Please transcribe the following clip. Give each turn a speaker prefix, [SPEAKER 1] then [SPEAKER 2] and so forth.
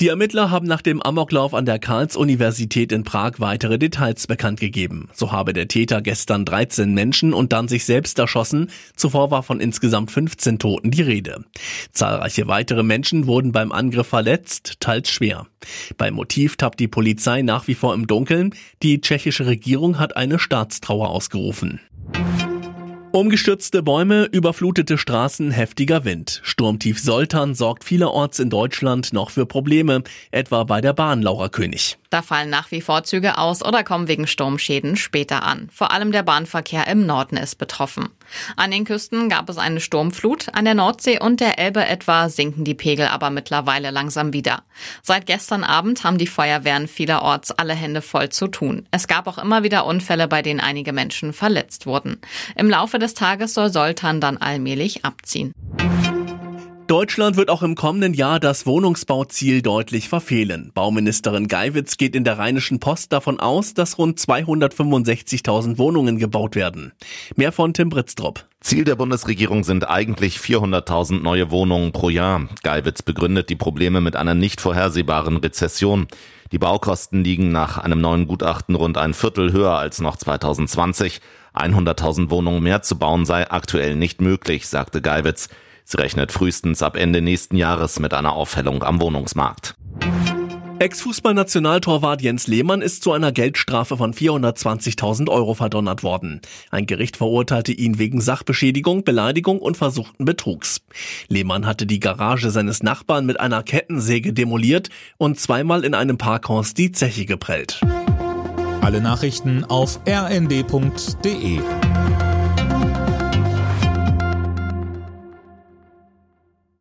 [SPEAKER 1] Die Ermittler haben nach dem Amoklauf an der Karls-Universität in Prag weitere Details bekannt gegeben. So habe der Täter gestern 13 Menschen und dann sich selbst erschossen. Zuvor war von insgesamt 15 Toten die Rede. Zahlreiche weitere Menschen wurden beim Angriff verletzt, teils schwer. Beim Motiv tappt die Polizei nach wie vor im Dunkeln. Die tschechische Regierung hat eine Staatstrauer ausgerufen. Umgestürzte Bäume, überflutete Straßen, heftiger Wind. Sturmtief Soltan sorgt vielerorts in Deutschland noch für Probleme, etwa bei der Bahn Laura König.
[SPEAKER 2] Da fallen nach wie vor Züge aus oder kommen wegen Sturmschäden später an. Vor allem der Bahnverkehr im Norden ist betroffen. An den Küsten gab es eine Sturmflut, an der Nordsee und der Elbe etwa sinken die Pegel aber mittlerweile langsam wieder. Seit gestern Abend haben die Feuerwehren vielerorts alle Hände voll zu tun. Es gab auch immer wieder Unfälle, bei denen einige Menschen verletzt wurden. Im Laufe des Tages soll Soltan dann allmählich abziehen.
[SPEAKER 1] Deutschland wird auch im kommenden Jahr das Wohnungsbauziel deutlich verfehlen. Bauministerin Geiwitz geht in der Rheinischen Post davon aus, dass rund 265.000 Wohnungen gebaut werden. Mehr von Tim Britztrup.
[SPEAKER 3] Ziel der Bundesregierung sind eigentlich 400.000 neue Wohnungen pro Jahr. Geiwitz begründet die Probleme mit einer nicht vorhersehbaren Rezession. Die Baukosten liegen nach einem neuen Gutachten rund ein Viertel höher als noch 2020. 100.000 Wohnungen mehr zu bauen sei aktuell nicht möglich, sagte Geiwitz. Sie rechnet frühestens ab Ende nächsten Jahres mit einer Aufhellung am Wohnungsmarkt.
[SPEAKER 1] Ex-Fußballnationaltorwart Jens Lehmann ist zu einer Geldstrafe von 420.000 Euro verdonnert worden. Ein Gericht verurteilte ihn wegen Sachbeschädigung, Beleidigung und versuchten Betrugs. Lehmann hatte die Garage seines Nachbarn mit einer Kettensäge demoliert und zweimal in einem Parkhaus die Zeche geprellt.
[SPEAKER 4] Alle Nachrichten auf rnd.de